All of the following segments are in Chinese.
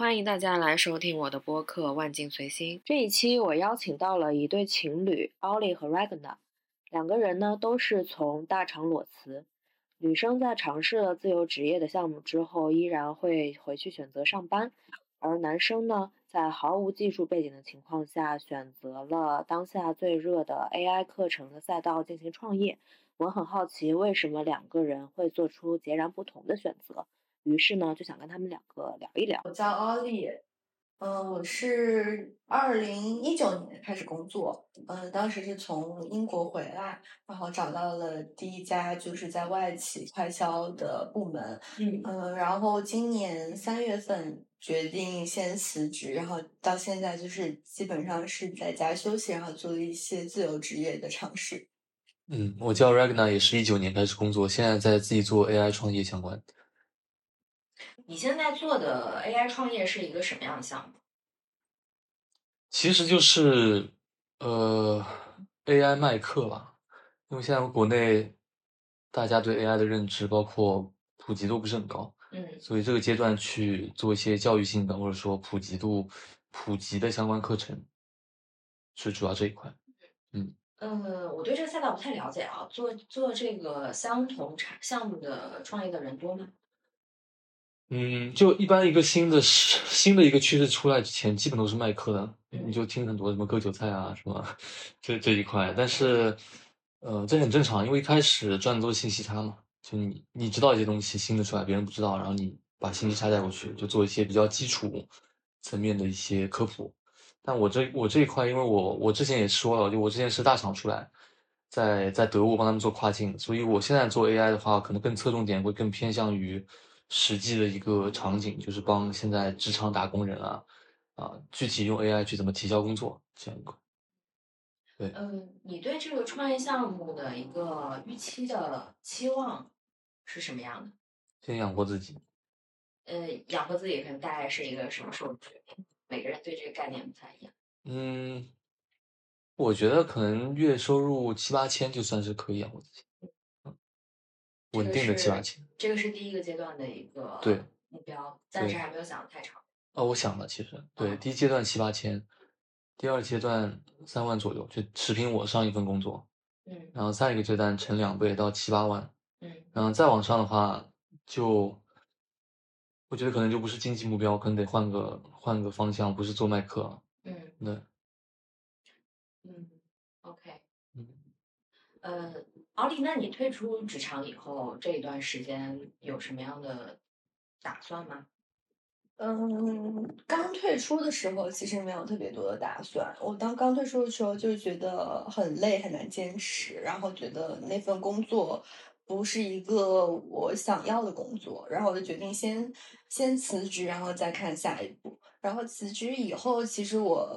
欢迎大家来收听我的播客《万境随心》。这一期我邀请到了一对情侣，Ollie 和 Ragna。两个人呢都是从大厂裸辞。女生在尝试了自由职业的项目之后，依然会回去选择上班；而男生呢，在毫无技术背景的情况下，选择了当下最热的 AI 课程的赛道进行创业。我很好奇，为什么两个人会做出截然不同的选择？于是呢，就想跟他们两个聊一聊。我叫奥利，嗯，我是二零一九年开始工作，嗯，当时是从英国回来，然后找到了第一家就是在外企快销的部门，嗯嗯，然后今年三月份决定先辞职，然后到现在就是基本上是在家休息，然后做一些自由职业的尝试。嗯，我叫 Ragna，也是一九年开始工作，现在在自己做 AI 创业相关。你现在做的 AI 创业是一个什么样的项目？其实就是呃 AI 卖课吧，因为现在国内大家对 AI 的认知，包括普及度不是很高，嗯所以这个阶段去做一些教育性的或者说普及度普及的相关课程，是主要这一块。嗯，呃，我对这个赛道不太了解啊。做做这个相同产项目的创业的人多吗？嗯，就一般一个新的新的一个趋势出来之前，基本都是卖课的，你就听很多什么割韭菜啊什么这这一块，但是呃这很正常，因为一开始赚的都是信息差嘛，就你你知道一些东西新的出来别人不知道，然后你把信息差带过去，就做一些比较基础层面的一些科普。但我这我这一块，因为我我之前也说了，就我之前是大厂出来，在在德国帮他们做跨境，所以我现在做 AI 的话，可能更侧重点会更偏向于实际的一个场景，就是帮现在职场打工人啊啊，具体用 AI 去怎么提交工作这样一块。对，嗯，你对这个创业项目的一个预期的期望是什么样的？先养活自己。呃，养活自己可能大概是一个什么数据？每个人对这个概念不太一样。嗯，我觉得可能月收入七八千就算是可以养活自己，嗯，稳定的七八千。这个是第一个阶段的一个对目标，暂时还没有想的太长。哦，我想了，其实对，嗯第一阶段七八千，第二阶段三万左右，就持平我上一份工作，嗯然后再一个阶段乘两倍到七八万，嗯然后再往上的话，就我觉得可能就不是经济目标，可能得换个换个方向，不是做麦克。嗯对，嗯，OK。嗯，呃，奥利，那你退出职场以后这一段时间有什么样的打算吗？嗯，刚退出的时候其实没有特别多的打算。我当刚退出的时候，就是觉得很累，很难坚持，然后觉得那份工作不是一个我想要的工作，然后我就决定先先辞职，然后再看下一步。然后辞职以后，其实我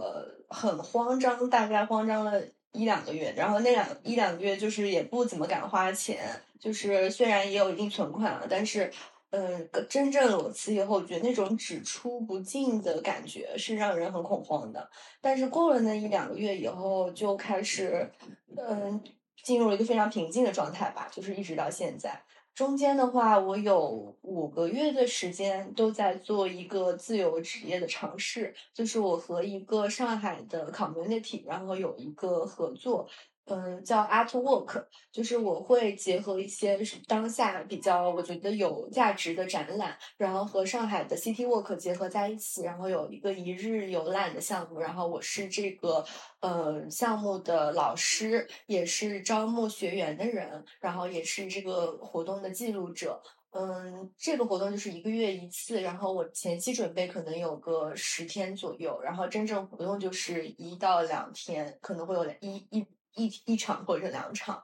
很慌张，大概慌张了一两个月，然后那两一两个月就是也不怎么敢花钱，就是虽然也有一定存款了，但是。嗯，真正裸辞以后，我觉得那种只出不进的感觉是让人很恐慌的。但是过了那一两个月以后，就开始，嗯，进入了一个非常平静的状态吧，就是一直到现在。中间的话，我有五个月的时间都在做一个自由职业的尝试，就是我和一个上海的 community，然后有一个合作，嗯，叫 Artwork，就是我会结合一些当下比较我觉得有价值的展览，然后和上海的 City Walk 结合在一起，然后有一个一日游览的项目，然后我是这个呃项目的老师，也是招募学员的人，然后也是这个活动的记录者。嗯，这个活动就是一个月一次，然后我前期准备可能有个十天左右，然后真正活动就是一到两天，可能会有一一一一场或者两场。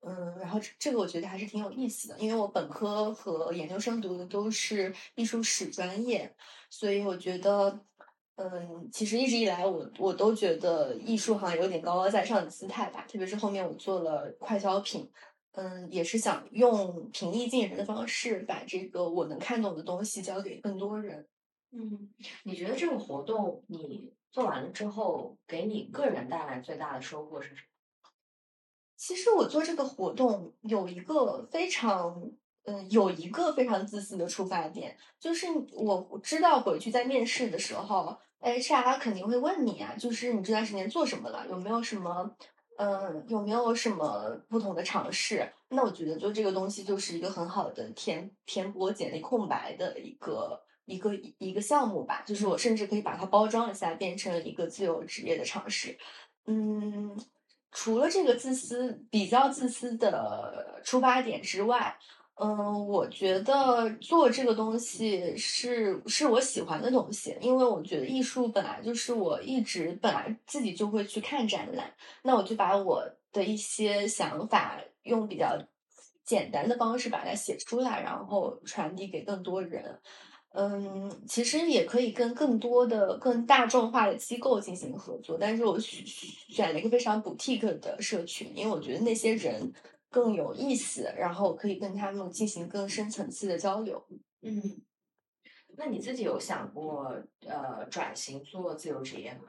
嗯，然后这这个我觉得还是挺有意思的，因为我本科和研究生读的都是艺术史专业，所以我觉得，嗯，其实一直以来我我都觉得艺术好像有点高高在上的姿态吧，特别是后面我做了快消品，嗯，也是想用平易近人的方式，把这个我能看懂的东西交给更多人。嗯，你觉得这个活动你做完了之后，给你个人带来最大的收获是什么？其实我做这个活动有一个非常嗯，有一个非常自私的出发点，就是我知道回去在面试的时候，HR 肯定会问你啊，就是你这段时间做什么了，有没有什么，嗯，有没有什么不同的尝试？那我觉得就这个东西就是一个很好的填填补简历空白的一个一个一个项目吧，就是我甚至可以把它包装一下，变成一个自由职业的尝试。嗯，除了这个自私比较自私的出发点之外。嗯，我觉得做这个东西是是我喜欢的东西，因为我觉得艺术本来就是我一直本来自己就会去看展览，那我就把我的一些想法用比较简单的方式把它写出来，然后传递给更多人。嗯，其实也可以跟更多的更大众化的机构进行合作，但是我选选了一个非常 boutique 的社群，因为我觉得那些人。更有意思，然后可以跟他们进行更深层次的交流。嗯，那你自己有想过呃转型做自由职业吗？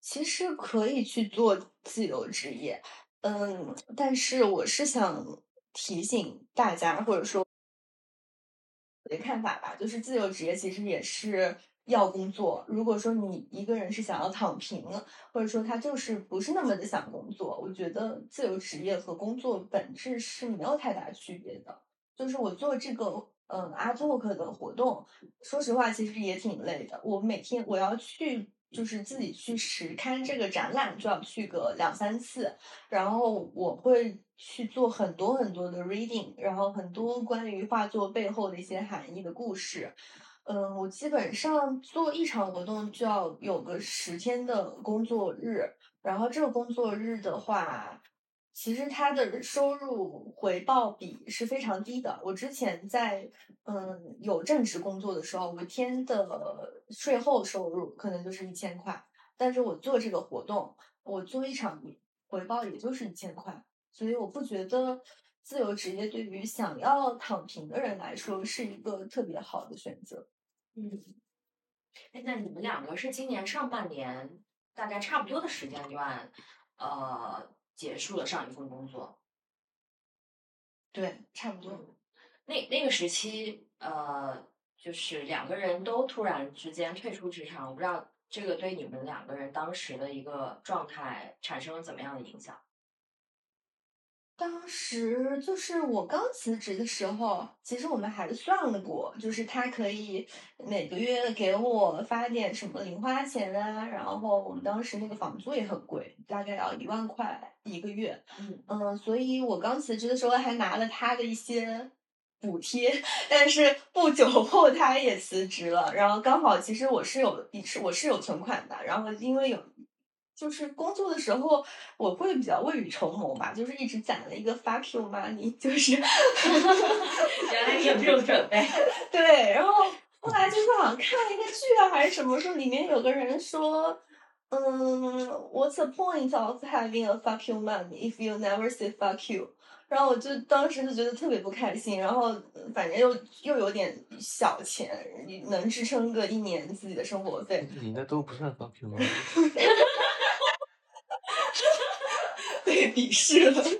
其实可以去做自由职业，嗯，但是我是想提醒大家，或者说我的看法吧，就是自由职业其实也是。要工作，如果说你一个人是想要躺平，或者说他就是不是那么的想工作，我觉得自由职业和工作本质是没有太大区别的。就是我做这个嗯阿托克的活动，说实话其实也挺累的。我每天我要去就是自己去实看这个展览，就要去个两三次，然后我会去做很多很多的 reading，然后很多关于画作背后的一些含义的故事。嗯，我基本上做一场活动就要有个十天的工作日，然后这个工作日的话，其实它的收入回报比是非常低的。我之前在嗯有正职工作的时候，一天的税后收入可能就是一千块，但是我做这个活动，我做一场回报也就是一千块，所以我不觉得自由职业对于想要躺平的人来说是一个特别好的选择。嗯，哎，那你们两个是今年上半年大概差不多的时间段，呃，结束了上一份工作。对，差不多。那那个时期，呃，就是两个人都突然之间退出职场，我不知道这个对你们两个人当时的一个状态产生了怎么样的影响。当时就是我刚辞职的时候，其实我们还算了过，就是他可以每个月给我发点什么零花钱啊，然后我们当时那个房租也很贵，大概要一万块一个月，嗯嗯，所以我刚辞职的时候还拿了他的一些补贴，但是不久后他也辞职了，然后刚好其实我是有是我是有存款的，然后因为有。就是工作的时候，我会比较未雨绸缪吧，就是一直攒了一个 fuck you money，就是 原来你有这种准备。对，然后后来就是好像看了一个剧啊，还是什么，说里面有个人说，嗯，What's the point of having a fuck you money if you never say fuck you？然后我就当时就觉得特别不开心，然后反正又又有点小钱，能支撑个一年自己的生活费。你那都不算 fuck you money。被鄙视了，所以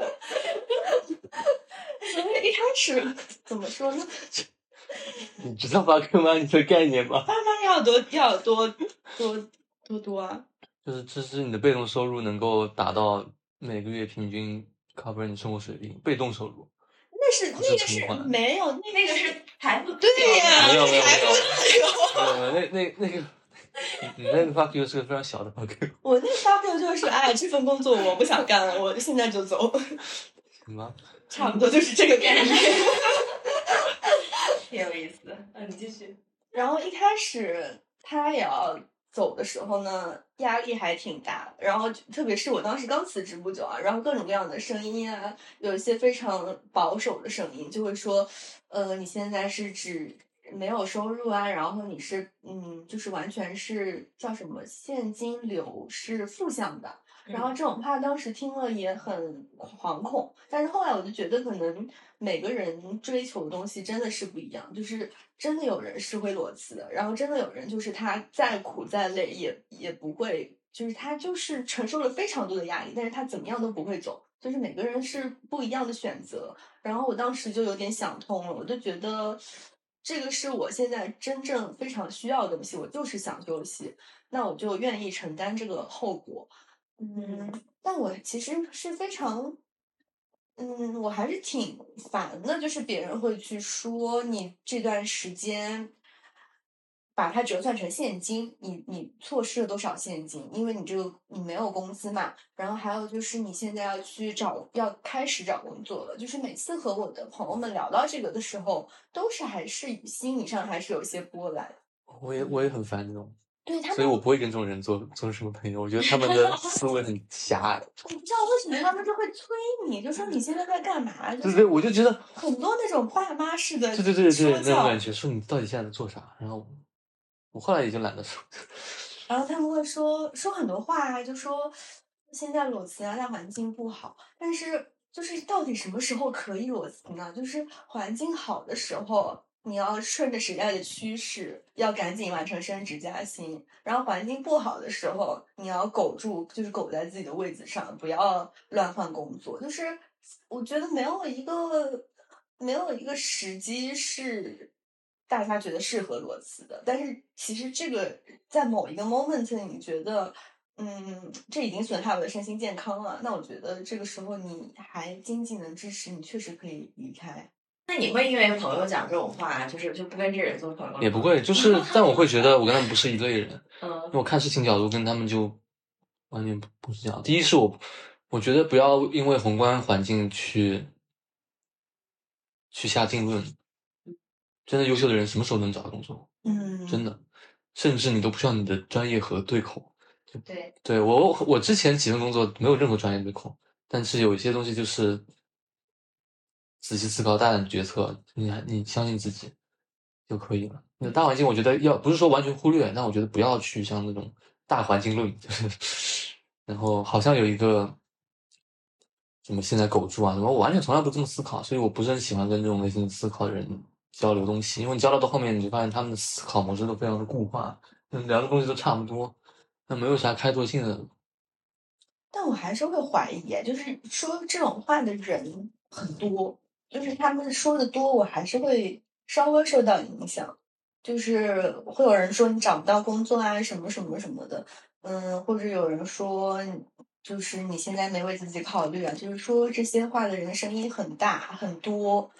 一开始怎么说呢？你知道发 Q 吗？你的概念吗？发发要多要多多多多啊！就是这是你的被动收入能够达到每个月平均 cover 你生活水平，被动收入。那是那个是没有那个是财富对呀，没有没有那那那个。你那个 fuck you 是个非常小的 fuck you。我那个 fuck you 就是，哎，这份工作我不想干了，我现在就走。什么？差不多就是这个概念。挺有意思。嗯，你继续。然后一开始他也要走的时候呢，压力还挺大。然后特别是我当时刚辞职不久啊，然后各种各样的声音啊，有一些非常保守的声音，就会说，呃，你现在是指。没有收入啊，然后你是嗯，就是完全是叫什么现金流是负向的，然后这种话当时听了也很惶恐，但是后来我就觉得可能每个人追求的东西真的是不一样，就是真的有人是会裸辞的，然后真的有人就是他再苦再累也也不会，就是他就是承受了非常多的压力，但是他怎么样都不会走，就是每个人是不一样的选择。然后我当时就有点想通了，我就觉得这个是我现在真正非常需要的东西，我就是想休息，那我就愿意承担这个后果。嗯，但我其实是非常，嗯，我还是挺烦的，就是别人会去说你这段时间。把它折算成现金，你你错失了多少现金？因为你这个你没有工资嘛。然后还有就是你现在要去找，要开始找工作了。就是每次和我的朋友们聊到这个的时候，都是还是心理上还是有些波澜。我也我也很烦这种，对他们，所以我不会跟这种人做做什么朋友。我觉得他们的 思维很狭隘。我不知道为什么他们就会催你，就说你现在在干嘛？对对，我就觉得很多那种爸妈式的，对对对对，那种感觉，说你到底现在在做啥？然后。我后来已经懒得说，然后他们会说说很多话啊，就说现在裸辞啊，大环境不好。但是就是到底什么时候可以裸辞呢？就是环境好的时候，你要顺着时代的趋势，要赶紧完成升职加薪；然后环境不好的时候，你要苟住，就是苟在自己的位子上，不要乱换工作。就是我觉得没有一个没有一个时机是。大家觉得适合裸辞的，但是其实这个在某一个 moment，你觉得，嗯，这已经损害我的身心健康了，那我觉得这个时候你还经济能支持，你确实可以离开。那你会因为朋友讲这种话，就是就不跟这人做朋友？也不会，就是，但我会觉得我跟他们不是一类人。嗯，因为我看事情角度跟他们就完全不不是这样。第一是我，我觉得不要因为宏观环境去去下定论。真的优秀的人什么时候能找到工作？嗯，真的，甚至你都不需要你的专业和对口。对，对我我之前几份工作没有任何专业对口，但是有一些东西就是仔细思考、大胆决策，你你相信自己就可以了。那大环境我觉得要不是说完全忽略，但我觉得不要去像那种大环境论，就是 然后好像有一个什么现在狗住啊什么，我完全从来不这么思考，所以我不是很喜欢跟这种类型思考的人。交流东西，因为你交流到后面，你就发现他们的思考模式都非常的固化，聊的东西都差不多，那没有啥开拓性的。但我还是会怀疑，就是说这种话的人很多，就是他们说的多，我还是会稍微受到影响。就是会有人说你找不到工作啊，什么什么什么的，嗯，或者有人说就是你现在没为自己考虑啊，就是说这些话的人声音很大很多。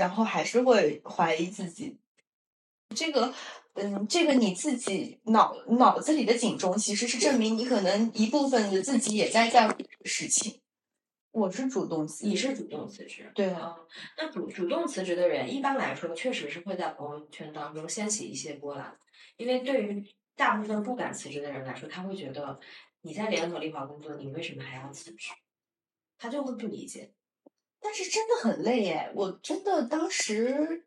然后还是会怀疑自己，这个，嗯，这个你自己脑脑子里的警钟，其实是证明你可能一部分的自己也在在乎这个事情。我是主动辞，你是主动辞职，对啊。那主主动辞职的人，一般来说确实是会在朋友圈当中掀起一些波澜，因为对于大部分不敢辞职的人来说，他会觉得你在联合利华工作，你为什么还要辞职？他就会不理解。但是真的很累耶！我真的当时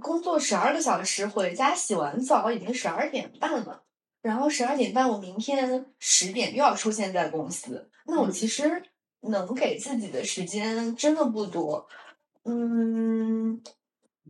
工作十二个小时，回家洗完澡已经十二点半了。然后十二点半，我明天十点又要出现在公司。那我其实能给自己的时间真的不多。嗯。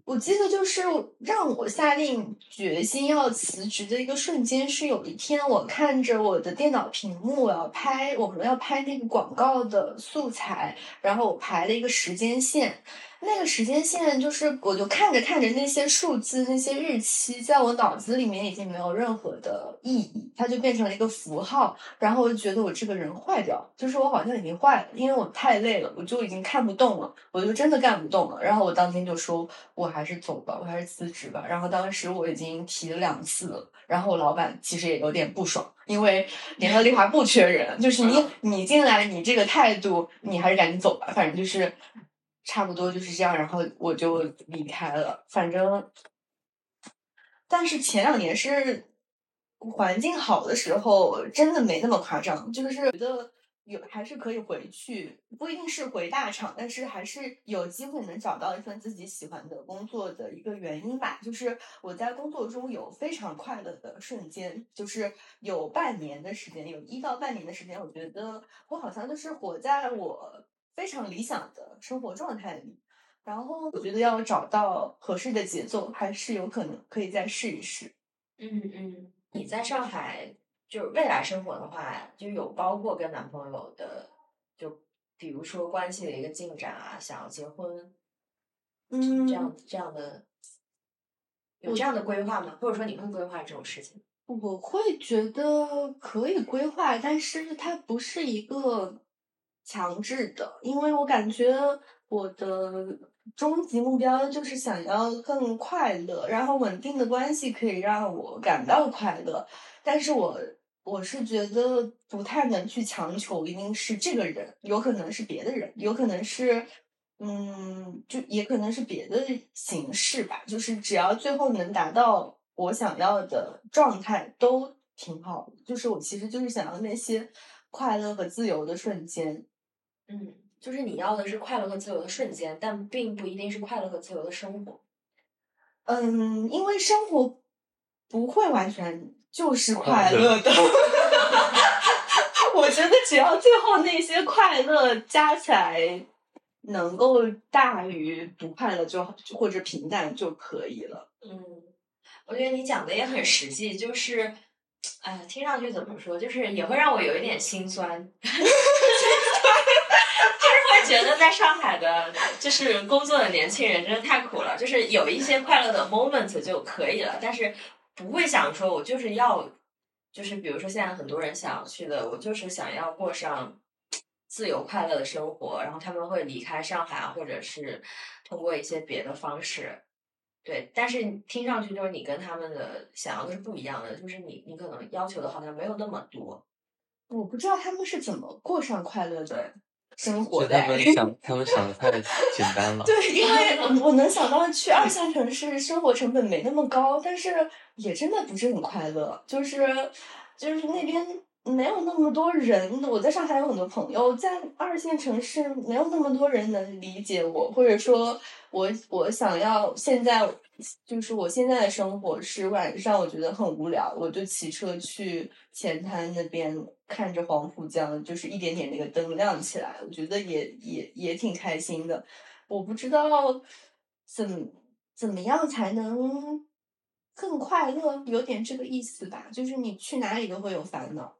我记得就是让我下定决心要辞职的一个瞬间，是有一天我看着我的电脑屏幕，我要拍我们要拍那个广告的素材，然后我排了一个时间线。那个时间线就是，我就看着看着那些数字、那些日期，在我脑子里面已经没有任何的意义，它就变成了一个符号。然后我就觉得我这个人坏掉，就是我好像已经坏了，因为我太累了，我就已经看不动了，我就真的干不动了。然后我当天就说，我还是走吧，我还是辞职吧。然后当时我已经提了两次了，然后我老板其实也有点不爽，因为联合利华不缺人，就是你你进来，你这个态度，你还是赶紧走吧，反正就是。差不多就是这样，然后我就离开了。反正，但是前两年是环境好的时候，真的没那么夸张。就是觉得有还是可以回去，不一定是回大厂，但是还是有机会能找到一份自己喜欢的工作的一个原因吧。就是我在工作中有非常快乐的瞬间，就是有半年的时间，有一到半年的时间，我觉得我好像就是活在我。非常理想的生活状态里，然后我觉得要找到合适的节奏，还是有可能可以再试一试。嗯嗯，你在上海就是未来生活的话，就有包括跟男朋友的就比如说关系的一个进展啊，想要结婚，嗯，这样这样的有这样的规划吗？或者说你会规划这种事情？我会觉得可以规划，但是它不是一个强制的，因为我感觉我的终极目标就是想要更快乐，然后稳定的关系可以让我感到快乐，但是我我是觉得不太能去强求一定是这个人，有可能是别的人，有可能是。嗯，就也可能是别的形式吧，就是只要最后能达到我想要的状态，都挺好的。就是我其实就是想要那些快乐和自由的瞬间。嗯，就是你要的是快乐和自由的瞬间，但并不一定是快乐和自由的生活。嗯，因为生活不会完全就是快乐的。我觉得只要最后那些快乐加起来。能够大于不快乐就或者平淡就可以了。嗯，我觉得你讲的也很实际，就是，哎，听上去怎么说，就是也会让我有一点心酸，觉得在上海的，就是工作的年轻人真的太苦了，就是有一些快乐的 moment 就可以了，但是不会想说我就是要，就是比如说现在很多人想去的，我就是想要过上。自由快乐的生活，然后他们会离开上海啊，或者是通过一些别的方式，对。但是听上去就是你跟他们的想要的是不一样的，就是你你可能要求的好像没有那么多。我不知道他们是怎么过上快乐的生活的。他们 想，他们想的太简单了。对，因为我能想到去二线城市，生活成本没那么高，但是也真的不是很快乐，就是就是那边。没有那么多人，我在上海有很多朋友，在二线城市没有那么多人能理解我，或者说，我我想要现在就是我现在的生活是晚上我觉得很无聊，我就骑车去前滩那边看着黄浦江，就是一点点那个灯亮起来，我觉得也也也挺开心的。我不知道怎怎么样才能更快乐，有点这个意思吧，就是你去哪里都会有烦恼。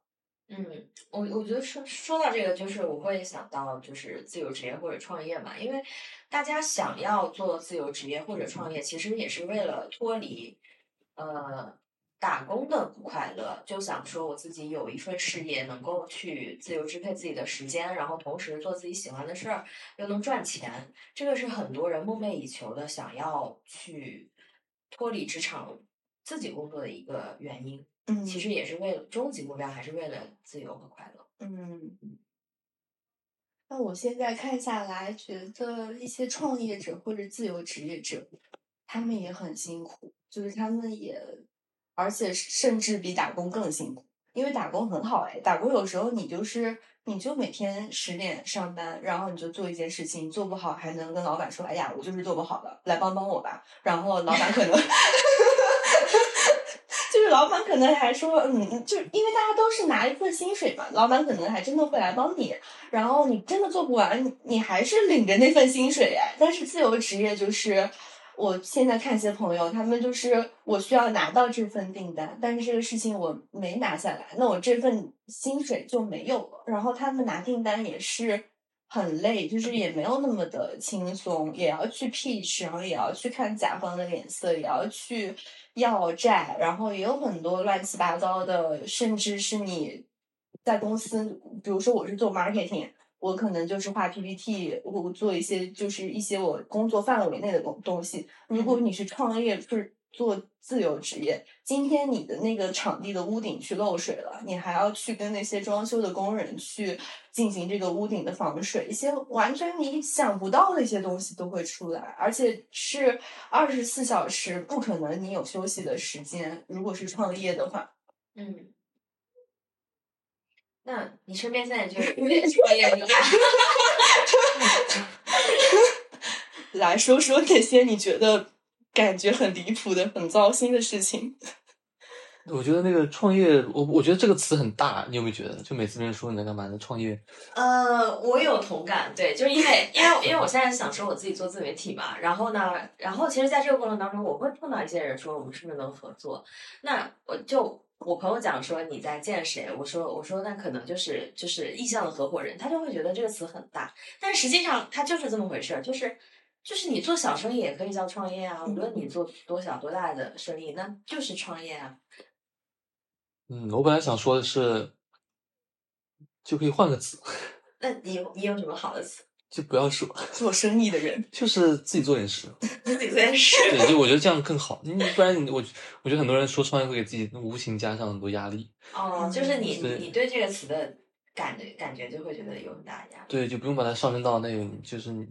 嗯，我我觉得说说到这个，就是我会想到就是自由职业或者创业嘛，因为大家想要做自由职业或者创业，其实也是为了脱离呃打工的不快乐，就想说我自己有一份事业，能够去自由支配自己的时间，然后同时做自己喜欢的事儿，又能赚钱，这个是很多人梦寐以求的，想要去脱离职场自己工作的一个原因。嗯，其实也是为了终极目标，还是为了自由和快乐。嗯，那我现在看下来，觉得一些创业者或者自由职业者，他们也很辛苦，就是他们也，而且甚至比打工更辛苦。因为打工很好哎，打工有时候你就是你就每天十点上班，然后你就做一件事情，做不好还能跟老板说：“哎呀，我就是做不好的，来帮帮我吧。”然后老板可能。老板可能还说，嗯，就因为大家都是拿一份薪水嘛，老板可能还真的会来帮你。然后你真的做不完，你还是领着那份薪水哎。但是自由职业就是，我现在看一些朋友，他们就是我需要拿到这份订单，但是这个事情我没拿下来，那我这份薪水就没有了。然后他们拿订单也是很累，就是也没有那么的轻松，也要去 pitch，然后也要去看甲方的脸色，也要去。要债，然后也有很多乱七八糟的，甚至是你在公司，比如说我是做 marketing，我可能就是画 PPT，我做一些就是一些我工作范围内的东东西。如果你是创业，是做自由职业，今天你的那个场地的屋顶去漏水了，你还要去跟那些装修的工人去进行这个屋顶的防水，一些完全你想不到的一些东西都会出来，而且是二十四小时，不可能你有休息的时间。如果是创业的话，嗯，那你身边现在就是 创业者，来说说那些你觉得。感觉很离谱的、很糟心的事情。我觉得那个创业，我我觉得这个词很大，你有没有觉得？就每次别人说你在干嘛呢？创业。呃，我有同感，对，就是因为因为因为我现在想说我自己做自媒体嘛，然后呢，然后其实在这个过程当中，我会碰到一些人说我们是不是能合作？那我就我朋友讲说你在见谁，我说我说那可能就是就是意向的合伙人，他就会觉得这个词很大，但实际上它就是这么回事儿，就是就是你做小生意也可以叫创业啊，无论你做多小多大的生意，那就是创业啊。嗯，我本来想说的是，就可以换个词，那你有你有什么好的词？就不要说，做生意的人就是自己做点事。自己做点事。对，就我觉得这样更好。你不然你我我觉得很多人说创业会给自己无形加上很多压力。哦，就是你你对这个词的感觉感觉就会觉得有很大压力。对，就不用把它上升到那个，就是你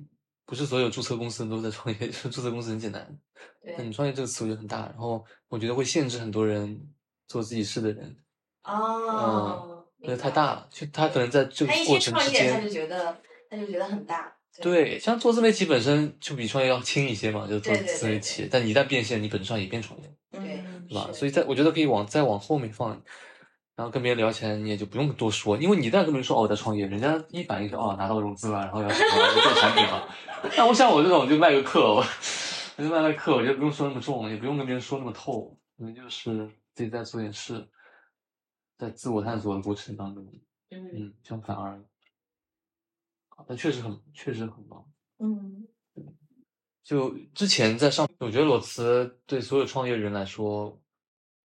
不是所有注册公司都在创业，注册公司很简单。对你创业这个词我觉得很大，然后我觉得会限制很多人做自己事的人，哦，因为明白太大了，就他可能在这个过程之些创业，他就，觉得他就觉得很大。对，像做自媒体本身就比创业要轻一些嘛，就是做对对对自媒体，但你一旦变现，你本质上也变创业。对嗯对吧？所以在我觉得可以往再往后面放，然后跟别人聊起来，你也就不用多说，因为你一旦跟别人说哦我在创业，人家一反应是哦拿到融资了，然后要什么要做产品了。那我像我这种就卖个课，我我就卖卖课，我就不用说那么重，也不用跟别人说那么透，可能就是自己在做点事，在自我探索的过程当中，嗯相，反而好，但确实很确实很棒。嗯就之前在上，我觉得裸辞对所有创业人来说，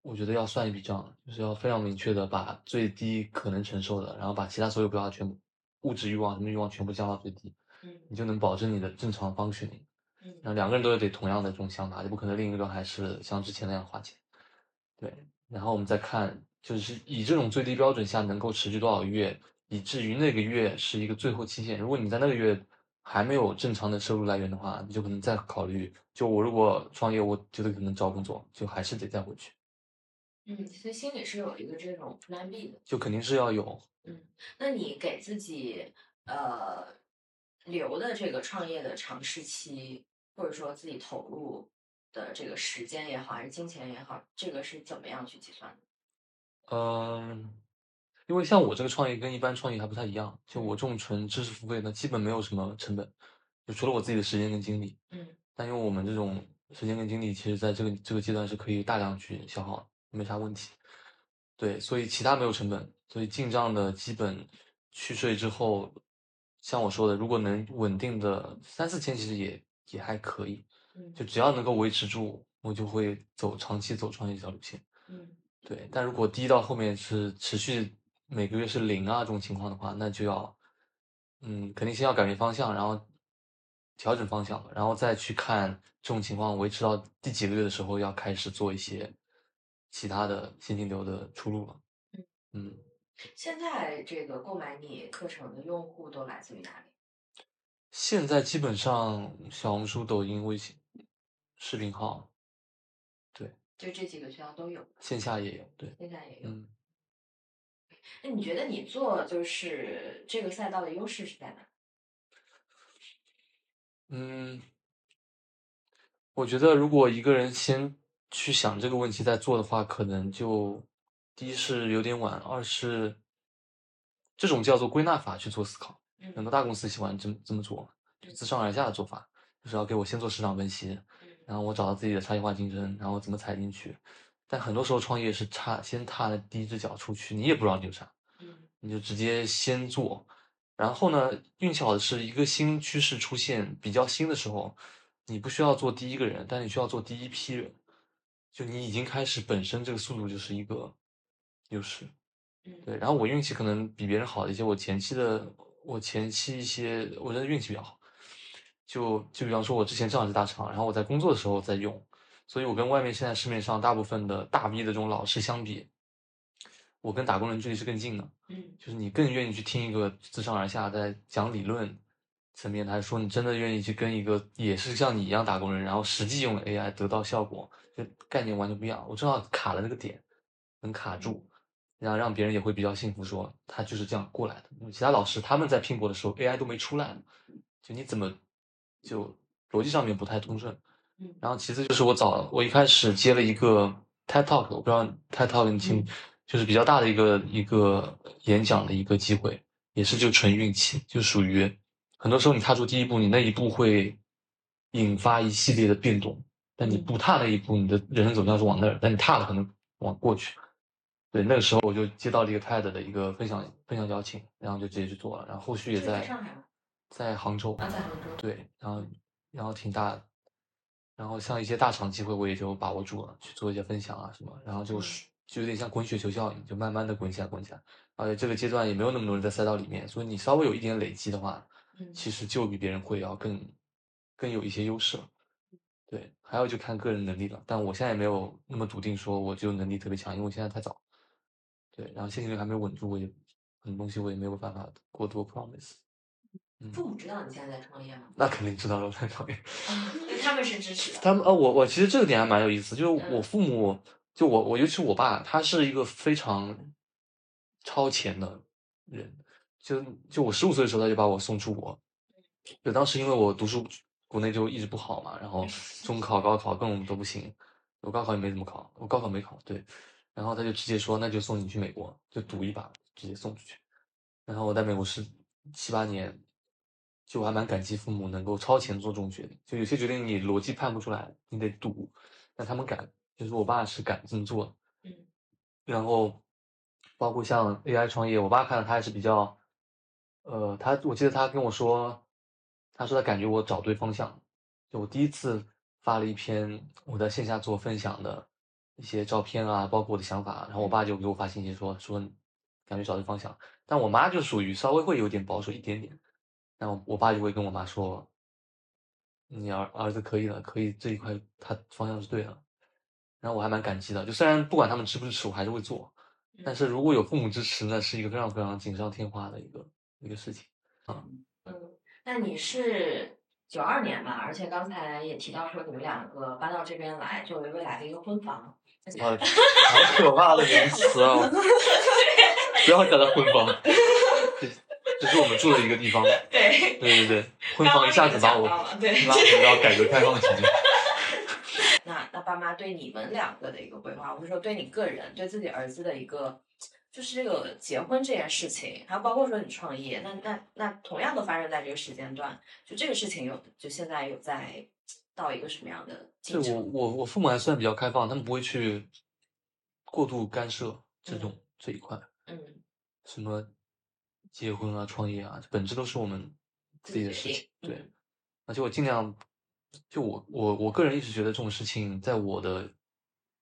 我觉得要算一笔账，就是要非常明确的把最低可能承受的，然后把其他所有不要全部物质欲望、什么欲望全部降到最低，嗯你就能保证你的正常 functioning。嗯然后两个人都有得同样的这种想法，就不可能另一个还是像之前那样花钱。对，然后我们再看，就是以这种最低标准下能够持续多少个月，以至于那个月是一个最后期限。如果你在那个月还没有正常的收入来源的话，你就可能再考虑，就我如果创业，我觉得可能找工作，就还是得再回去，嗯，所以心里是有一个这种 Plan B 的。就肯定是要有。嗯，那你给自己呃留的这个创业的尝试期，或者说自己投入的这个时间也好，还是金钱也好，这个是怎么样去计算的？嗯，因为像我这个创业跟一般创业还不太一样，就我这种纯知识付费的，基本没有什么成本，就除了我自己的时间跟精力。嗯但因为我们这种时间跟精力，其实在这个这个阶段是可以大量去消耗的，没啥问题。对，所以其他没有成本，所以进账的基本去税之后，像我说的，如果能稳定的三四千，其实也也还可以，嗯就只要能够维持住，我就会走长期走创业这条路线。嗯对，但如果低到后面是持续每个月是零啊这种情况的话，那就要，嗯，肯定先要改变方向，然后调整方向，然后再去看这种情况维持到第几个月的时候，要开始做一些其他的现金流的出路了。嗯，现在这个购买你课程的用户都来自于哪里？现在基本上小红书、抖音、微信、视频号，对，就这几个渠道都有，线下也有，对，线下也有。嗯。那你觉得你做就是这个赛道的优势是在哪？嗯，我觉得如果一个人先去想这个问题再做的话，可能就第一是有点晚，二是这种叫做归纳法去做思考。很嗯多。大公司喜欢这么这么做，就自。上而下的做法，就是要给我先做市场分析，嗯。然后我找到自己的差异化竞争，然后怎么踩进去。但很多时候创业是踏先踏了第一只脚出去，你也不知道你有啥，嗯。你就直接先做，然后呢，运气好的是一个新趋势出现比较新的时候，你不需要做第一个人，但你需要做第一批人，就你已经开始本身这个速度就是一个优势。嗯对，然后我运气可能比别人好一些，我前期的我前期一些我觉得运气比较好，就就比方说我之前正好是大厂，然后我在工作的时候在用，所以我跟外面现在市面上大部分的大 V 的这种老师相比，我跟打工人距离是更近的。嗯就是你更愿意去听一个自上而下在讲理论层面的，还是说你真的愿意去跟一个也是像你一样打工人，然后实际用 AI 得到效果，就概念完全不一样。我正好卡了那个点，能卡住，然后让别人也会比较幸福，说他就是这样过来的。其他老师他们在拼搏的时候，AI 都没出来呢，就你怎么就逻辑上面不太通顺。嗯然后其次就是我早我一开始接了一个 TED Talk，我不知道 TED Talk 你听，嗯就是比较大的一个一个演讲的一个机会，也是就纯运气，就属于很多时候你踏出第一步，你那一步会引发一系列的变动，但你嗯。不踏那一步，你的人生走向是往那儿，但你踏了可能往过去。对，那个时候我就接到了一个 TED 的一个分享分享邀请，然后就直接去做了，然后后续也在在杭州，啊，在杭州。对，然后然后挺大的，然后像一些大厂机会我也就把握住了，去做一些分享啊什么，然后就是就有点像滚雪球效应，就慢慢的滚起来滚起来，而且这个阶段也没有那么多人在赛道里面，所以你稍微有一点累积的话，嗯其实就比别人会要更更有一些优势了。对，还有就看个人能力了，但我现在也没有那么笃定说我就能力特别强，因为我现在太早。对，然后现金流还没有稳住，我也很多东西我也没有办法过多 promise。嗯，父母知道你现在在创业吗？那肯定知道了，我在创业。他们是支持的。他们呃，我我其实这个点还蛮有意思，就是我嗯父母，就我我尤其我爸，他是一个非常超前的人，就就我十五岁的时候他就把我送出国，就当时因为我读书国内就一直不好嘛，然后中考、高考各种都不行，我高考也没怎么考，我高考没考，对，然后他就直接说那就送你去美国，就赌一把，直接送出去，然后我在美国是七八年。就我还蛮感激父母能够超前做这种决定，就有些决定你逻辑判不出来，你得赌，但他们敢，就是我爸是敢这么做的。嗯然后包括像 AI 创业，我爸看了他还是比较，呃，他我记得他跟我说，他说他感觉我找对方向，就我第一次发了一篇我在线下做分享的一些照片啊，包括我的想法，然后我爸就给我发信息说说感觉找对方向，但我妈就属于稍微会有点保守一点点，然后我爸就会跟我妈说，你儿儿子可以了，可以这一块他方向是对的。然后我还蛮感激的，就虽然不管他们支不支持，我还是会做。但是如果有父母支持，那是一个非常非常锦上添花的一个一个事情啊。嗯，那你是九二年吧？而且刚才也提到说你们两个搬到这边来，作为未来的一个婚房。啊，好可怕的名词啊！不要叫它婚房，这这是我们住的一个地方。对，对对对，婚房一下子把我拉回到改革开放前。那那爸妈对你们两个的一个规划，或者说对你个人、对自己儿子的一个，就是这个结婚这件事情，还有包括说你创业，那那那同样都发生在这个时间段，就这个事情有就现在有在到一个什么样的对我？我我父母还算比较开放，他们不会去过度干涉这种这一块，嗯，什么结婚啊、创业啊，本质都是我们自己的事情。对，嗯而且我尽量，就我我我个人一直觉得这种事情在我的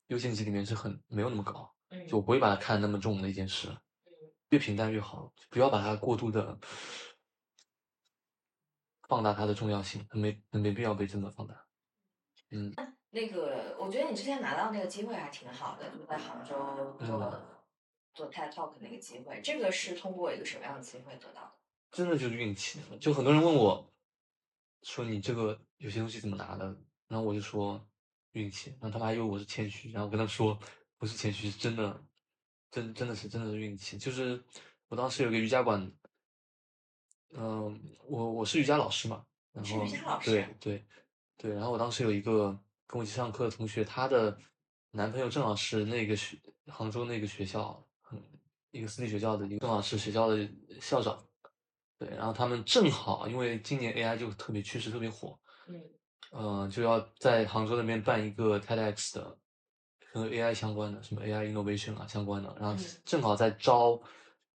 优先级里面是很没有那么高，嗯就我不会把它看那么重的一件事，越平淡越好，不要把它过度的放大它的重要性，没没必要被这么放大。嗯，那个，我觉得你之前拿到那个机会还挺好的，就是在杭州做、嗯做 TED Talk 那个机会，这个是通过一个什么样的机会得到的？真的就是运气。就很多人问我，说你这个有些东西怎么拿的？然后我就说运气，然后他们还以为我是谦虚，然后我跟他说不是谦虚，是真的，真真的是真的是运气。就是我当时有个瑜伽馆，嗯、我我是瑜伽老师嘛，然是后瑜伽老师对对对，然后我当时有一个跟我一起上课的同学，她的男朋友正好是那个学杭州那个学校，嗯，一个私立学校的一个正好是学校的校长。对，然后他们正好因为今年 AI 就特别趋势特别火，嗯嗯、就要在杭州那边办一个 TEDx 的和 AI 相关的，什么 AI innovation 啊相关的，然后嗯正好在招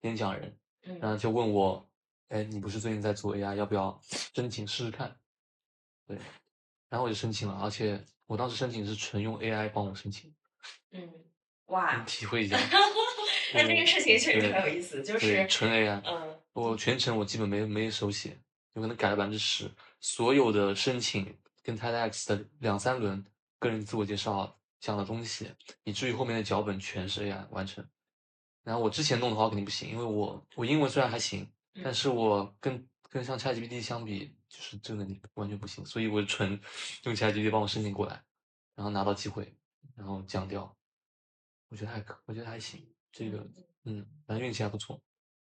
演讲人，嗯然后就问我，哎，你不是最近在做 AI，要不要申请试试看？对，然后我就申请了，而且我当时申请是纯用 AI 帮我申请，嗯，哇你，体会一下。那这个事情确实很有意思，就是纯 AI，嗯我全程我基本没没手写，有可能改了百分之十。所有的申请跟 TEDx 的两三轮个人自我介绍讲的东西，以至于后面的脚本全是 AI 完成。然后我之前弄的话肯定不行，因为我我英文虽然还行，但嗯是我跟跟像 ChatGPT 相比，就是这个能力完全不行，所以我纯用 ChatGPT 帮我申请过来，然后拿到机会，然后讲掉。我觉得还可，我觉得还行，这个嗯，反正运气还不错，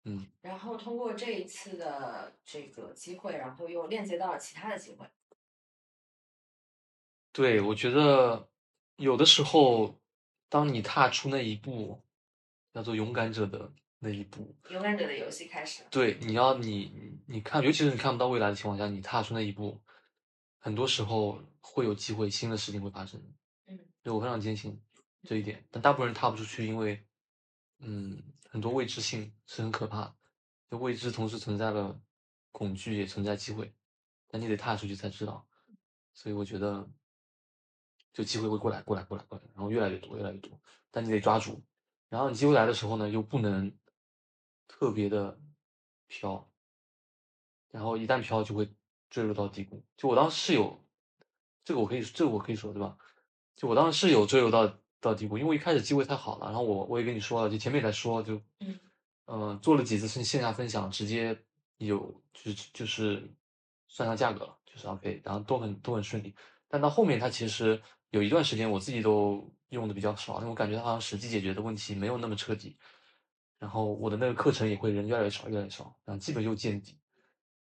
嗯。然后通过这一次的这个机会，然后又链接到了其他的机会。对，我觉得有的时候，当你踏出那一步，叫做勇敢者的那一步，勇敢者的游戏开始了。对，你要你你你看，尤其是你看不到未来的情况下，你踏出那一步，很多时候会有机会，新的事情会发生。嗯，对我非常坚信这一点，但大部分人踏不出去，因为嗯，很多未知性是很可怕的，就未知同时存在了恐惧，也存在机会，但你得踏出去才知道。所以我觉得，就机会会过来，过来，过来，过来，然后越来越多，越来越多，但你得抓住。然后你机会来的时候呢，又不能特别的飘，然后一旦飘就会坠入到低谷。就我当时是有，这个我可以，这个我可以说对吧？就我当时是有坠入到到低谷，因为一开始机会太好了。然后我我也跟你说了，就前面也在说，就嗯呃，做了几次线线下分享，直接有就是就是算上价格了，就是 OK，然后都很都很顺利。但到后面，它其实有一段时间我自己都用的比较少，因为我感觉它好像实际解决的问题没有那么彻底。然后我的那个课程也会人越来越少，越来越少，然后基本就见底。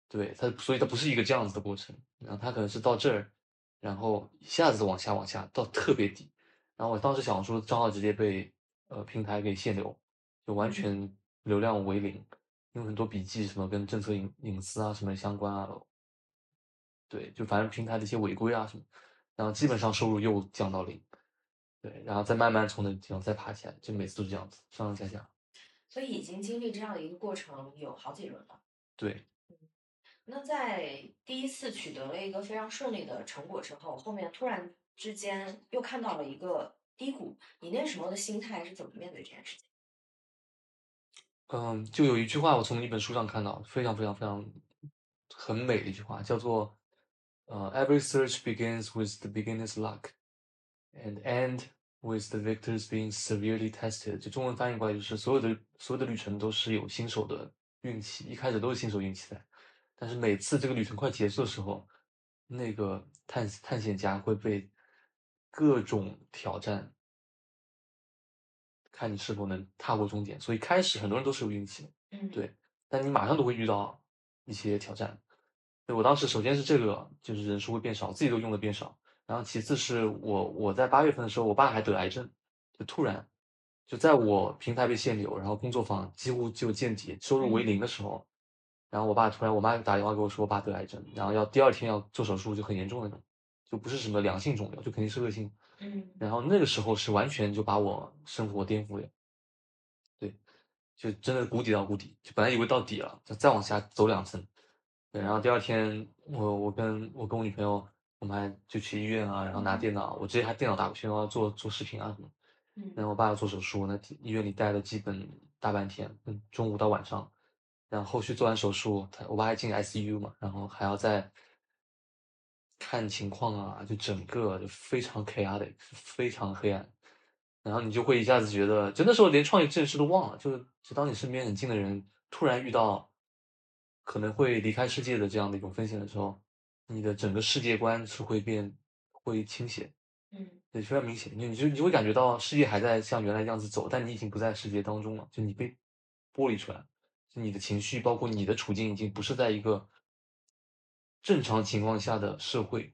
对它，所以它不是一个这样子的过程，然后它可能是到这儿，然后一下子往下往下到特别底。然后我当时想说，账号直接被呃平台给限流，就完全流量为零，因为很多笔记什么跟政策隐隐私啊什么相关啊，对，就反正平台的一些违规啊什么，然后基本上收入又降到零，对，然后再慢慢从那地方再爬起来，就每次都是这样子上上下下。所以已经经历这样的一个过程有好几轮了。对，那在第一次取得了一个非常顺利的成果之后，后面突然之间又看到了一个低谷，你那时候的心态是怎么面对这件事情？嗯，就有一句话我从一本书上看到，非常非常非常很美的一句话，叫做呃，Every search begins with the beginner's luck and end with the victors being severely tested。就中文翻译过来就是所有的所有的旅程都是有新手的运气，一开始都是新手运气在，但是每次这个旅程快结束的时候，那个探探险家会被各种挑战。看你是否能踏过终点，所以开始很多人都是有运气的，嗯，对，但你马上都会遇到一些挑战。对我当时首先是这个，就是人数会变少，自己都用的变少。然后其次是我我在八月份的时候，我爸还得癌症，就突然就在我平台被限流，然后工作坊几乎就见底，收入为零的时候，然后我爸突然我妈打电话给我说我爸得癌症，然后要第二天要做手术，就很严重那种，就不是什么良性肿瘤，就肯定是恶性。嗯然后那个时候是完全就把我生活颠覆了，对，就真的谷底到谷底，就本来以为到底了，就再往下走两层，对，然后第二天我我跟我跟我女朋友，我们还就去医院啊，然后拿电脑，我直接还电脑打过去，然后做做视频啊什么，嗯。然后我爸要做手术，那医院里待了基本大半天，嗯，中午到晚上，然后后续做完手术，他我爸还进 ICU 嘛，然后还要再看情况啊，就整个就非常 chaotic，非常黑暗，然后你就会一下子觉得，就那时候连创业这件事都忘了，就是就当你身边很近的人突然遇到可能会离开世界的这样的一种风险的时候，你的整个世界观是会变会倾斜，嗯对，非常明显，你你就你会感觉到世界还在像原来样子走，但你已经不在世界当中了，就你被剥离出来，就你的情绪包括你的处境已经不是在一个正常情况下的社会。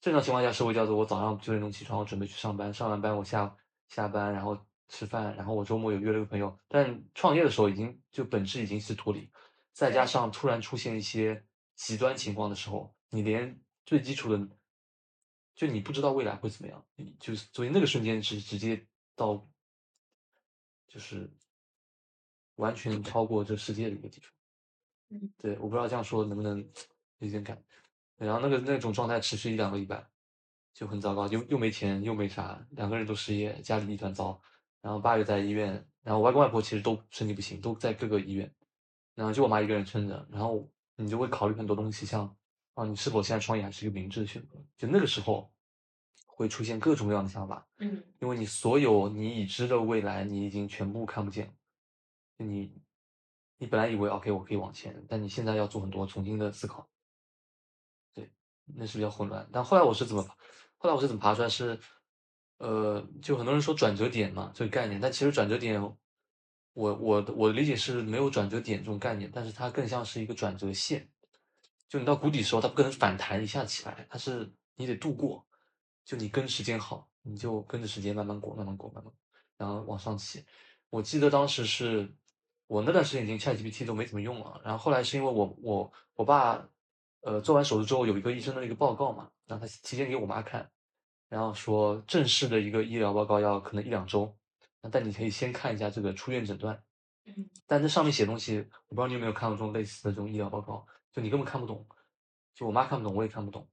正常情况下，社会叫做我早上九点钟起床，我准备去上班，上完班我下下班，然后吃饭，然后我周末有约了个朋友。但创业的时候已经就本质已经是脱离，再加上突然出现一些极端情况的时候，你连最基础的，就你不知道未来会怎么样，你就是所以那个瞬间是直接到，就是完全超过这世界的一个地方。嗯，对，我不知道这样说能不能有点感。然后那个那种状态持续一两个礼拜，就很糟糕，又又没钱又没啥，两个人都失业，家里一团糟。然后爸又在医院，然后外公外婆其实都身体不行，都在各个医院，然后就我妈一个人撑着。然后你就会考虑很多东西，像啊，你是否现在创业还是一个明智的选择？就那个时候会出现各种各样的想法，嗯因为你所有你已知的未来，你已经全部看不见。你你本来以为 OK 我可以往前，但你现在要做很多重新的思考。对，那是比较混乱。但后来我是怎么，后来我是怎么爬出来是，呃，就很多人说转折点嘛这个概念，但其实转折点，我我我的理解是没有转折点这种概念，但是它更像是一个转折线。就你到谷底的时候，它不可能反弹一下起来，它是你得度过。就你跟时间好，你就跟着时间慢慢过，慢慢过，慢慢，然后往上起。我记得当时是我那段时间已经 ChatGPT 都没怎么用了，然后后来是因为我我我爸呃做完手术之后有一个医生的一个报告嘛，然后他提前给我妈看，然后说正式的一个医疗报告要可能一两周，但你可以先看一下这个出院诊断。嗯，但这上面写东西，我不知道你有没有看过这种类似的这种医疗报告，就你根本看不懂，就我妈看不懂，我也看不懂。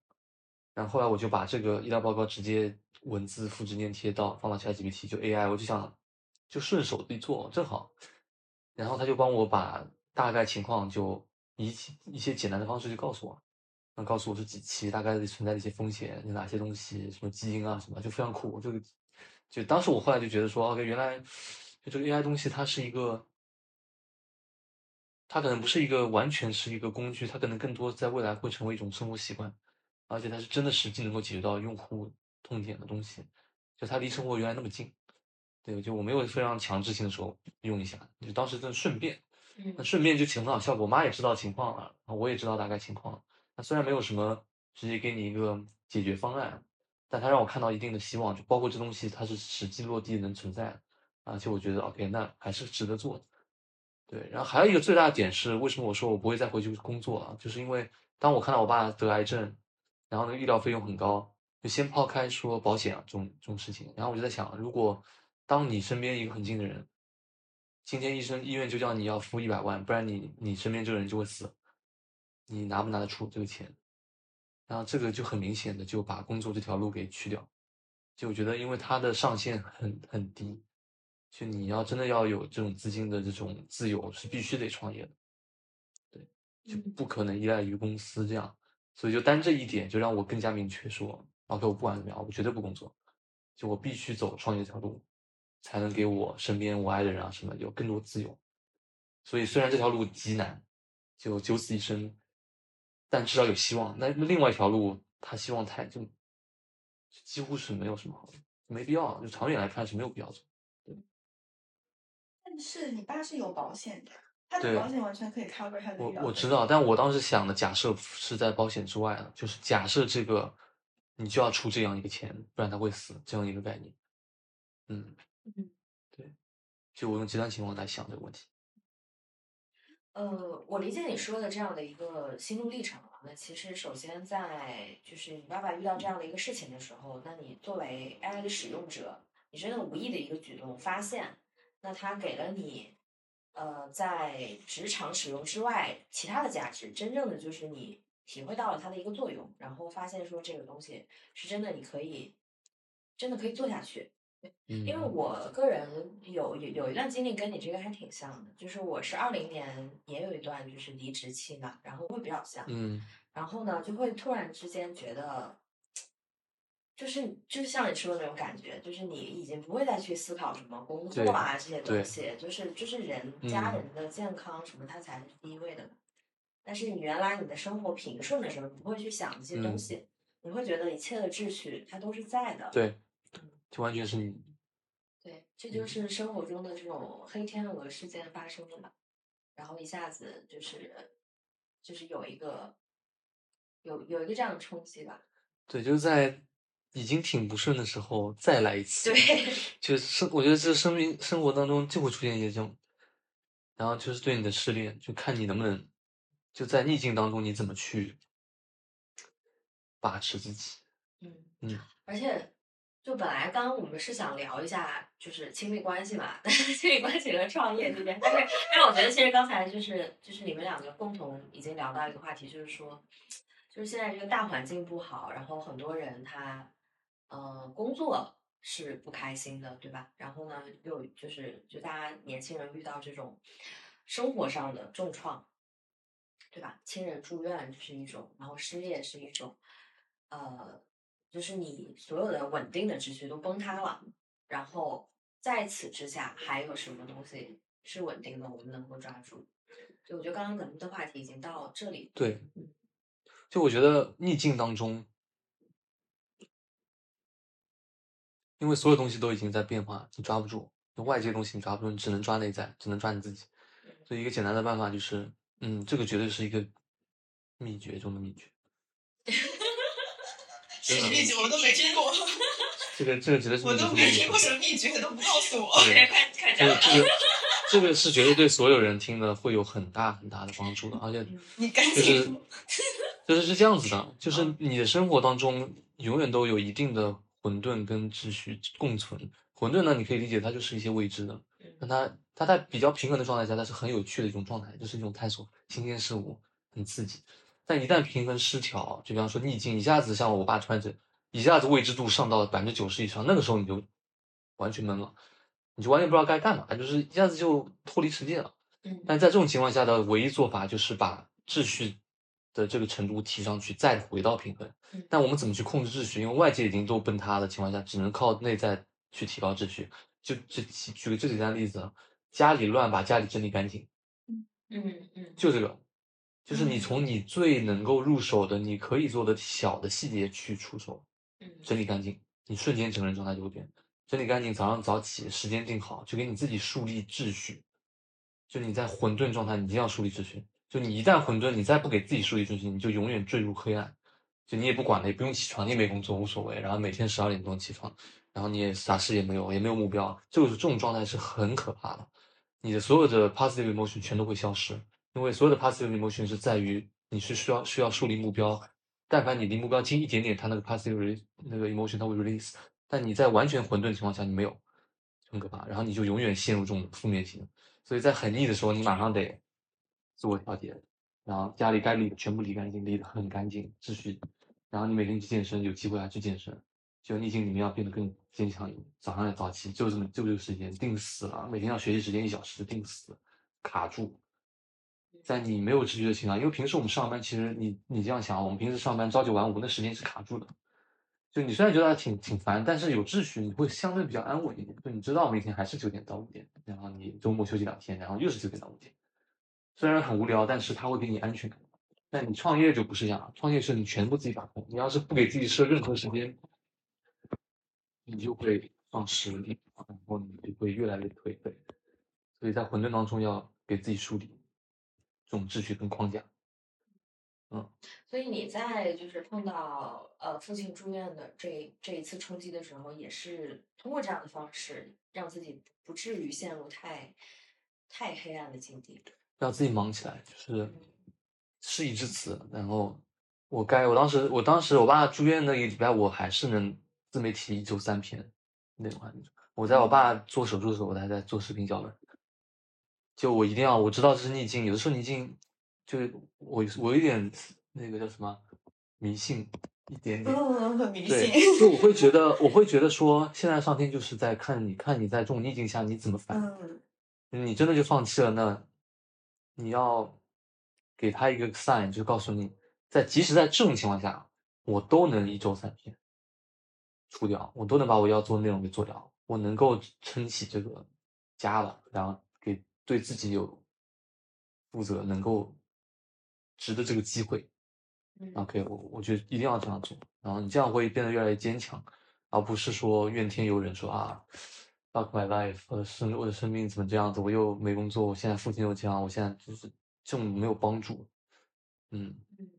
然后后来我就把这个医疗报告直接文字复制粘贴到放到 ChatGPT，就 AI，我就想就顺手一做，正好。然后他就帮我把大概情况就以一些简单的方式就告诉我，然后告诉我是几期大概存在的一些风险，有哪些东西，什么基因啊什么，就非常酷。这个就当时我后来就觉得说，OK，原来就这个 AI 东西它是一个。它可能不是一个完全是一个工具，它可能更多在未来会成为一种生活习惯，而且它是真的实际能够解决到用户痛点的东西，就它离生活原来那么近，对，就我没有非常强制性的时候用一下，就当时真顺便，那顺便就起很好效果，我妈也知道情况了，我也知道大概情况，那虽然没有什么直接给你一个解决方案，但它让我看到一定的希望，就包括这东西它是实际落地能存在，而且我觉得 OK，那还是值得做的。对，然后还有一个最大的点是，为什么我说我不会再回去工作了？就是因为当我看到我爸得癌症，然后那个医疗费用很高，就先抛开说保险啊这种这种事情，然后我就在想，如果当你身边一个很近的人，今天医生医院就叫你要付一百万，不然你你身边这个人就会死，你拿不拿得出这个钱？然后这个就很明显的就把工作这条路给去掉，就我觉得因为它的上限很很低。就你要真的要有这种资金的这种自由，是必须得创业的，对，就不可能依赖于公司这样，所以就单这一点就让我更加明确说，OK，我不管怎么样，我绝对不工作，就我必须走创业这条路，才能给我身边我爱的人啊什么有更多自由。所以虽然这条路极难，就九死一生，但至少有希望。那另外一条路，他希望太就几乎是没有什么好的，没必要，就长远来看是没有必要走。是你爸是有保险的，他的保险完全可以 cover 他的我我知道，但我当时想的假设是在保险之外的，就是假设这个你就要出这样一个钱，不然他会死这样一个概念。嗯嗯，对，就我用极端情况来想这个问题。呃，我理解你说的这样的一个心路历程啊那其实首先在就是你爸爸遇到这样的一个事情的时候，那你作为 AI 的使用者，你真的无意的一个举动发现。那它给了你，呃，在职场使用之外其他的价值，真正的就是你体会到了它的一个作用，然后发现说这个东西是真的，你可以真的可以做下去。因为我个人有有有一段经历跟你这个还挺像的，就是我是二零年也有一段就是离职期嘛，然后会比较像，嗯，然后呢就会突然之间觉得。就是就是像你说的那种感觉，就是你已经不会再去思考什么工作啊这些东西，就是就是人家人的健康什么，它才是第一位的。但是你原来你的生活平顺的时候，你不会去想这些东西，你会觉得一切的秩序它都是在的。对，就完全是你。对，这就是生活中的这种黑天鹅事件发生了，然后一下子就是就是有一个有有一个这样的冲击吧。对，就是在。已经挺不顺的时候再来一次，对，就是生，我觉得这生命生活当中就会出现一些这种，然后就是对你的失恋，就看你能不能就在逆境当中你怎么去把持自己。嗯嗯，而且就本来刚刚我们是想聊一下就是亲密关系嘛，亲密关系和创业这边，但是但是我觉得其实刚才就是就是你们两个共同已经聊到一个话题，就是说就是现在这个大环境不好，然后很多人他。呃，工作是不开心的，对吧？然后呢，又就是就大家年轻人遇到这种生活上的重创，对吧？亲人住院是一种，然后失业是一种，呃，就是你所有的稳定的秩序都崩塌了。然后在此之下，还有什么东西是稳定的？我们能够抓住？就我觉得刚刚咱们的话题已经到这里。对，就我觉得逆境当中。因为所有东西都已经在变化，你抓不住；外界东西你抓不住，你只能抓内在，只能抓你自己。所以一个简单的办法就是，嗯，这个绝对是一个秘诀中的秘诀。什么秘诀？我都没听过。这个这个绝对是我都没听过什么秘诀，都不告诉我。这个这个这个是绝对对所有人听的会有很大很大的帮助的，而且你就是就是是这样子的，就是你的生活当中永远都有一定的。混沌跟秩序共存，混沌呢，你可以理解它就是一些未知的，但它它在比较平衡的状态下，它是很有趣的一种状态，就是一种探索新鲜事物，很刺激。但一旦平衡失调，就比方说逆境，一下子像我爸穿着，一下子未知度上到百分之九十以上，那个时候你就完全懵了，你就完全不知道该干嘛，就是一下子就脱离世界了。嗯但在这种情况下的唯一做法就是把秩序的这个程度提上去，再回到平衡嗯。但我们怎么去控制秩序？因为外界已经都崩塌的情况下，只能靠内在去提高秩序。就这举个最简单的例子啊，家里乱，把家里整理干净，嗯嗯嗯就这个，就是你从你最能够入手的、你可以做的小的细节去出手，嗯整理干净，你瞬间整个人状态就会变。整理干净，早上早起，时间定好，就给你自己树立秩序。就你在混沌状态，你一定要树立秩序。就你一旦混沌，你再不给自己树立秩序，你就永远坠入黑暗。就你也不管了，也不用起床，你也没工作，无所谓。然后每天十二点钟起床，然后你也啥事也没有，也没有目标，这个这种状态是很可怕的。你的所有的 positive emotion 全都会消失，因为所有的 positive emotion 是在于你是需要需要树立目标，但凡你离目标近一点点，它那个 positive re- 那个 emotion 它会 release，但你在完全混沌的情况下你没有，很可怕，然后你就永远陷入这种负面型。所以在很腻的时候，你马上得自我调节，然后家里该理的全部理干净，理得很干净，秩序。然后你每天去健身，有机会还去健身。就逆境里面要变得更坚强一点，早上要早起，就这么就这个时间定死了，每天要学习时间一小时定死，卡住。在你没有秩序的情况下，因为平时我们上班，其实你你这样想，我们平时上班朝九晚五，那时间是卡住的。就你虽然觉得挺挺烦，但是有秩序，你会相对比较安稳一点。就你知道每天还是九点到五点，然后你周末休息两天，然后又是九点到五点。虽然很无聊，但是它会给你安全感。但你创业就不是这样，创业是你全部自己把控。你要是不给自己设任何时间，你就会丧失力，然后你就会越来越颓废。所以在混沌当中，要给自己树立这种秩序跟框架。嗯所以你在就是碰到呃父亲住院的这这一次冲击的时候，也是通过这样的方式让自己不至于陷入太太黑暗的境地。让自己忙起来，就是事已至此。然后我该，我当时，我当时我爸住院那个礼拜，我还是能自媒体一周三篇那种。我在我爸做手术的时候，我还在做视频教人。就我一定要，我知道这是逆境，有的时候逆境，就是我我有点那个叫什么迷信一点点。嗯，很迷对，信。就我会觉 得，我会觉得说，现在上天就是在看你，看你在这种逆境下你怎么反应。嗯你真的就放弃了，那你要给他一个 sign，就告诉你，在即使在这种情况下，我都能一周三篇出掉，我都能把我要做的内容给做掉，我能够撑起这个家了，然后给对自己有负责，能够值得这个机会。嗯 OK，我我觉得一定要这样做，然后你这样会变得越来越坚强，而不是说怨天尤人，说啊，fuck my life，我的生我的生命怎么这样子，我又没工作，我现在父亲又这样，我现在就是这种没有帮助。嗯，嗯，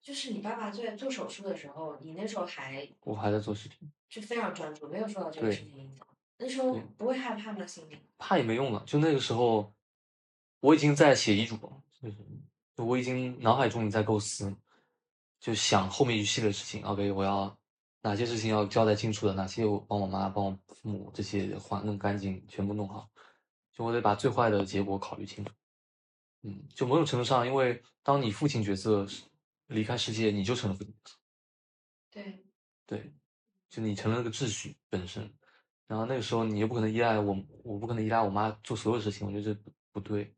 就是你爸爸在做手术的时候，你那时候还我还在做视频，就非常专注，没有受到这个事情影响。那时候不会害怕吗？心里？怕也没用了，就那个时候，我已经在写遗嘱了，就是就我已经脑海中已经在构思，就想后面一系列事情。OK，我要哪些事情要交代清楚的，哪些我帮我妈、帮我父母这些还弄干净，全部弄好。就我得把最坏的结果考虑清楚。嗯，就某种程度上，因为当你父亲角色离开世界，你就成了父亲角色。对，对，就你成了那个秩序本身，然后那个时候你又不可能依赖我，我不可能依赖我妈做所有事情，我觉得这不不对。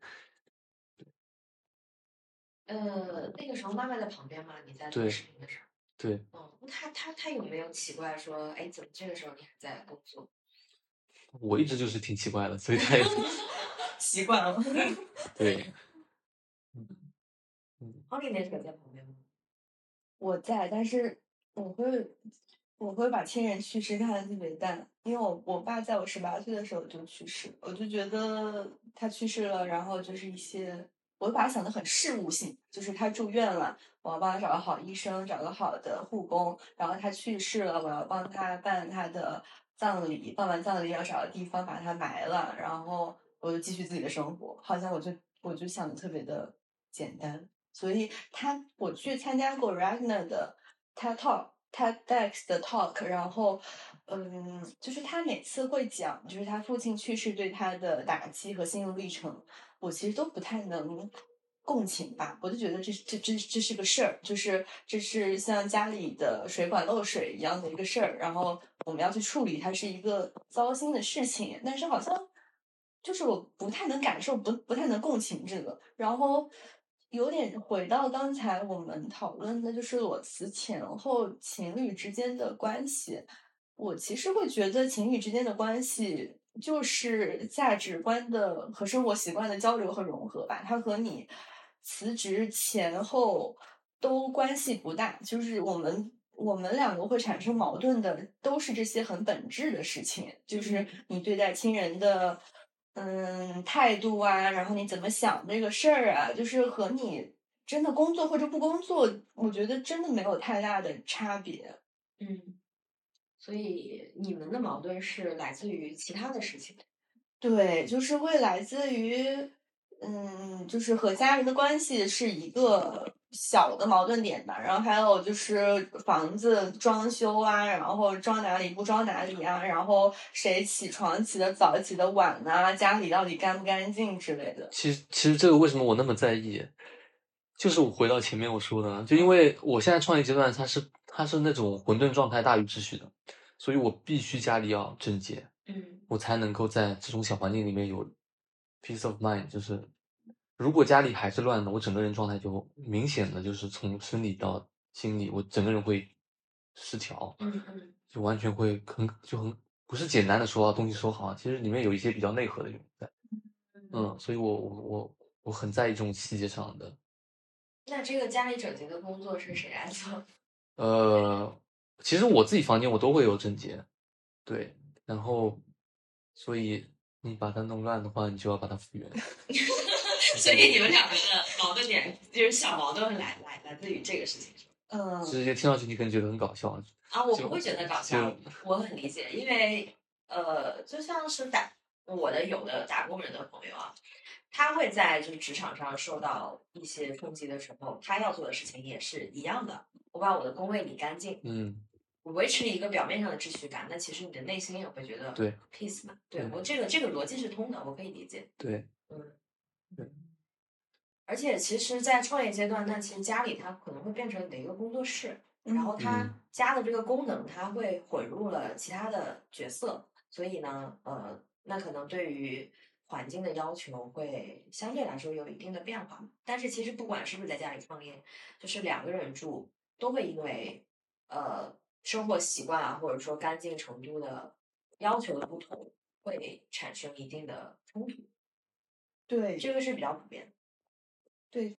呃，那个时候妈妈在旁边吗？你在做对视频的时候？对，嗯，那他他他有没有奇怪说，哎，怎么这个时候你还在工作？我一直就是挺奇怪的，所以他也 习惯了。对，奥利那时候在旁边吗？我在，但是我会我会把亲人去世看的特别淡，因为我我爸在我十八岁的时候就去世，我就觉得他去世了，然后就是一些，我会把他想的很事务性，就是他住院了，我要帮他找个好医生，找个好的护工，然后他去世了，我要帮他办他的葬礼，办完葬礼要找个地方把他埋了，然后我就继续自己的生活，好像我就我就想的特别的简单。所以他我去参加过 Ragnar 的 TED Talk，TEDx 的 talk，然后嗯，就是他每次会讲，就是他父亲去世对他的打击和心路历程，我其实都不太能共情吧，我就觉得这这这这是个事儿，就是这是像家里的水管漏水一样的一个事儿，然后我们要去处理，它是一个糟心的事情，但是好像就是我不太能感受，不不太能共情这个，然后。有点回到刚才我们讨论的，就是裸辞前后情侣之间的关系。我其实会觉得情侣之间的关系就是价值观的和生活习惯的交流和融合吧。它和你辞职前后都关系不大，就是我们我们两个会产生矛盾的，都是这些很本质的事情，就是你对待亲人的。嗯，态度啊，然后你怎么想这个事儿啊，就是和你真的工作或者不工作，我觉得真的没有太大的差别。嗯，所以你们的矛盾是来自于其他的事情。对，就是会来自于，嗯，就是和家人的关系是一个。小的矛盾点吧，然后还有就是房子装修啊，然后装哪里不装哪里啊，然后谁起床起的早起的晚啊，家里到底干不干净之类的。其实，其实这个为什么我那么在意，就是我回到前面我说的，就因为我现在创业阶段，它是它是那种混沌状态大于秩序的，所以我必须家里要整洁，嗯，我才能够在这种小环境里面有 peace of mind，就是。如果家里还是乱的，我整个人状态就明显的就是从生理到心理，我整个人会失调，就完全会很就很不是简单的说东西收好，其实里面有一些比较内核的原因在，嗯，所以我我我我很在意这种细节上的。那这个家里整洁的工作是谁来做？呃，其实我自己房间我都会有整洁，对，然后所以你把它弄乱的话，你就要把它复原。所以你们两个的矛盾点就是小矛盾来来来自于这个事情，嗯，直接听上去你可能觉得很搞笑啊，我不会觉得搞笑，我很理解，因为呃，就像是打我的有的打工人的朋友啊，他会在就是职场上受到一些冲击的时候，他要做的事情也是一样的，我把我的工位理干净，嗯，我维持一个表面上的秩序感，那其实你的内心也会觉得对。peace 嘛，对我这个这个逻辑是通的，我可以理解，对，嗯。对，而且其实，在创业阶段，那其实家里它可能会变成你的一个工作室，然后它家的这个功能，它会混入了其他的角色，所以呢，呃，那可能对于环境的要求会相对来说有一定的变化。但是其实不管是不是在家里创业，就是两个人住，都会因为呃生活习惯啊，或者说干净程度的要求的不同，会产生一定的冲突。对，这个是比较普遍。对，